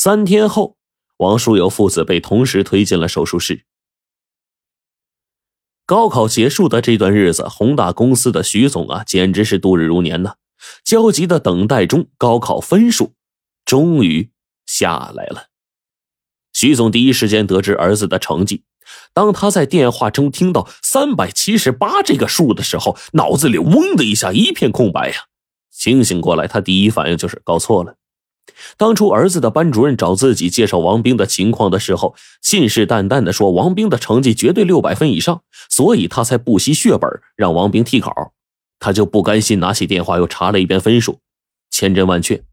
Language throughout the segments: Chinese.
三天后，王书友父子被同时推进了手术室。高考结束的这段日子，宏大公司的徐总啊，简直是度日如年呐！焦急的等待中，高考分数终于下来了。徐总第一时间得知儿子的成绩。当他在电话中听到三百七十八这个数的时候，脑子里嗡的一下一片空白呀！清醒过来，他第一反应就是搞错了。当初儿子的班主任找自己介绍王兵的情况的时候，信誓旦旦的说王兵的成绩绝对六百分以上，所以他才不惜血本让王兵替考。他就不甘心，拿起电话又查了一遍分数，千真万确，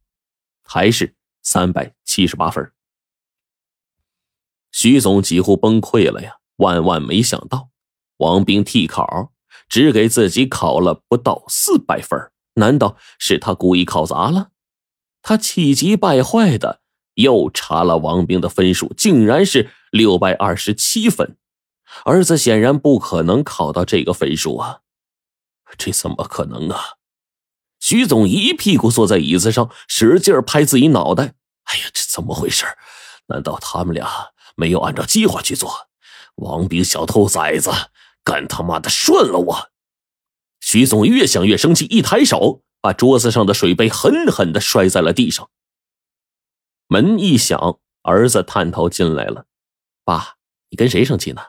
还是三百七十八分。徐总几乎崩溃了呀！万万没想到，王兵替考只给自己考了不到四百分，难道是他故意考砸了？他气急败坏的又查了王兵的分数，竟然是六百二十七分。儿子显然不可能考到这个分数啊！这怎么可能啊？徐总一屁股坐在椅子上，使劲拍自己脑袋。哎呀，这怎么回事？难道他们俩？没有按照计划去做，王兵小兔崽子，干他妈的顺了我！徐总越想越生气，一抬手把桌子上的水杯狠狠的摔在了地上。门一响，儿子探头进来了：“爸，你跟谁生气呢？”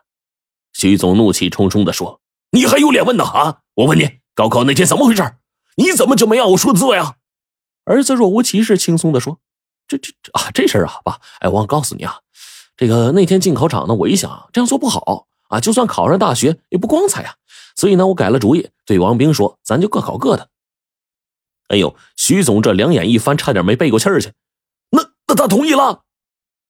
徐总怒气冲冲的说：“你还有脸问呢？啊！我问你，高考那天怎么回事？你怎么就没按我说的做呀？”儿子若无其事、轻松的说：“这、这、啊，这事儿啊，爸，哎，忘告诉你啊。”这个那天进考场呢，我一想这样做不好啊，就算考上大学也不光彩呀，所以呢，我改了主意，对王兵说：“咱就各考各的。”哎呦，徐总这两眼一翻，差点没背过气儿去。那那他同意了？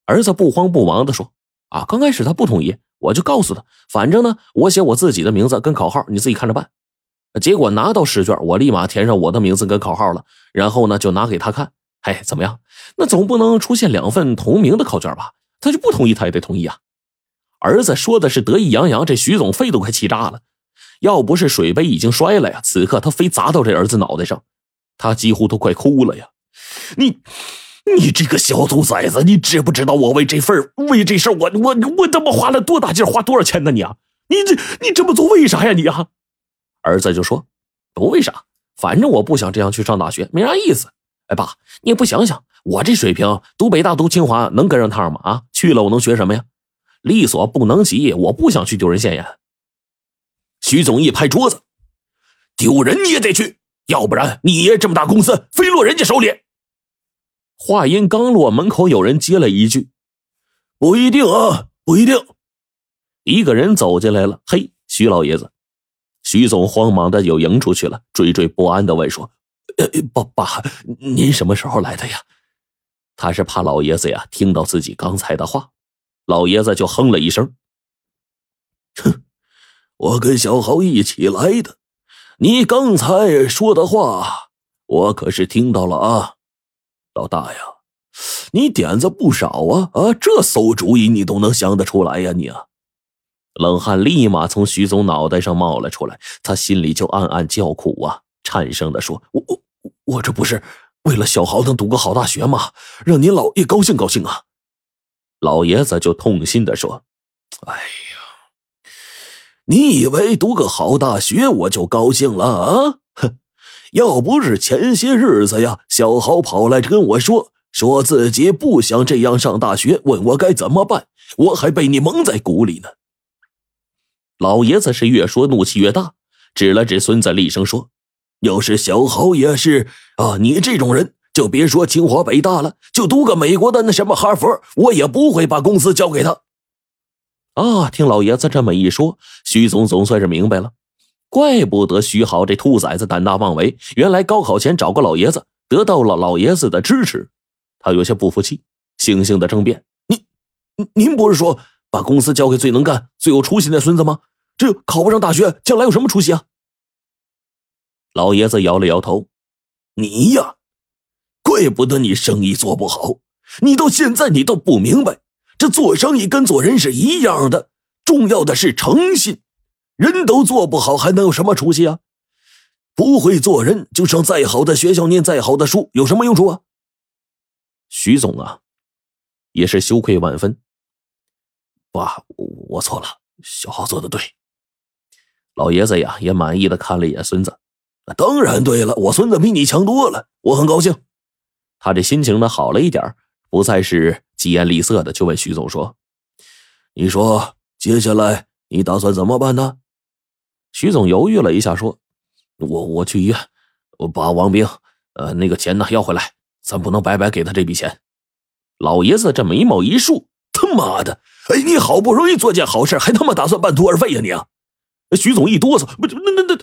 儿子不慌不忙的说：“啊，刚开始他不同意，我就告诉他，反正呢，我写我自己的名字跟考号，你自己看着办。”结果拿到试卷，我立马填上我的名字跟考号了，然后呢，就拿给他看。哎，怎么样？那总不能出现两份同名的考卷吧？他就不同意，他也得同意啊！儿子说的是得意洋洋，这徐总肺都快气炸了。要不是水杯已经摔了呀，此刻他非砸到这儿子脑袋上，他几乎都快哭了呀！你，你这个小兔崽子，你知不知道我为这份为这事我我我他妈花了多大劲，花多少钱呢？你啊，你这你这么做为啥呀？你啊！儿子就说不为啥，反正我不想这样去上大学，没啥意思。哎，爸，你也不想想。我这水平，读北大、读清华能跟上趟吗？啊，去了我能学什么呀？力所不能及，我不想去丢人现眼。徐总一拍桌子：“丢人你也得去，要不然你爷这么大公司非落人家手里。”话音刚落，门口有人接了一句：“不一定啊，不一定。”一个人走进来了，嘿，徐老爷子。徐总慌忙的又迎出去了，惴惴不安的问说：“呃，爸爸，您什么时候来的呀？”他是怕老爷子呀听到自己刚才的话，老爷子就哼了一声：“哼，我跟小豪一起来的，你刚才说的话我可是听到了啊，老大呀，你点子不少啊啊，这馊主意你都能想得出来呀你啊！”冷汗立马从徐总脑袋上冒了出来，他心里就暗暗叫苦啊，颤声的说：“我我我这不是……”为了小豪能读个好大学吗，让您老爷高兴高兴啊！老爷子就痛心的说：“哎，你以为读个好大学我就高兴了啊？哼，要不是前些日子呀，小豪跑来跟我说，说自己不想这样上大学，问我该怎么办，我还被你蒙在鼓里呢。”老爷子是越说怒气越大，指了指孙子，厉声说。要是小豪也是啊，你这种人就别说清华北大了，就读个美国的那什么哈佛，我也不会把公司交给他。啊，听老爷子这么一说，徐总总算是明白了，怪不得徐豪这兔崽子胆大妄为，原来高考前找个老爷子，得到了老爷子的支持。他有些不服气，悻悻的争辩：“您，您不是说把公司交给最能干、最有出息那孙子吗？这考不上大学，将来有什么出息啊？”老爷子摇了摇头：“你呀，怪不得你生意做不好。你到现在你都不明白，这做生意跟做人是一样的，重要的是诚信。人都做不好，还能有什么出息啊？不会做人，就上再好的学校，念再好的书，有什么用处啊？”徐总啊，也是羞愧万分。爸，我错了，小浩做的对。老爷子呀，也满意的看了一眼孙子。当然对了，我孙子比你强多了，我很高兴。他这心情呢好了一点，不再是疾言厉色的，就问徐总说：“你说接下来你打算怎么办呢？”徐总犹豫了一下，说：“我我去医院，我把王兵呃那个钱呢要回来，咱不能白白给他这笔钱。”老爷子这眉毛一竖：“他妈的！哎，你好不容易做件好事，还他妈打算半途而废呀你啊！”徐总一哆嗦：“不，那那那，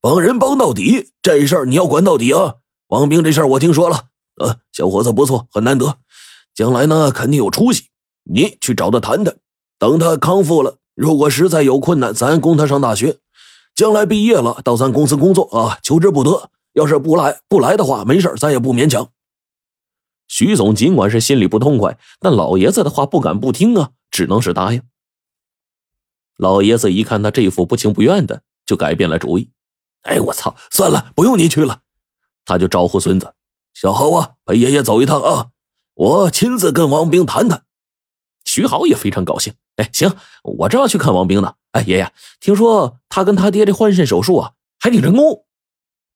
帮人帮到底，这事儿你要管到底啊！王兵这事儿我听说了，呃，小伙子不错，很难得，将来呢肯定有出息。你去找他谈谈，等他康复了，如果实在有困难，咱供他上大学。”将来毕业了，到咱公司工作啊，求之不得。要是不来不来的话，没事咱也不勉强。徐总尽管是心里不痛快，但老爷子的话不敢不听啊，只能是答应。老爷子一看他这副不情不愿的，就改变了主意。哎，我操，算了，不用你去了。他就招呼孙子小豪啊，陪爷爷走一趟啊，我亲自跟王兵谈谈。徐豪也非常高兴。哎，行，我正要去看王兵呢。哎，爷爷，听说他跟他爹这换肾手术啊，还挺成功。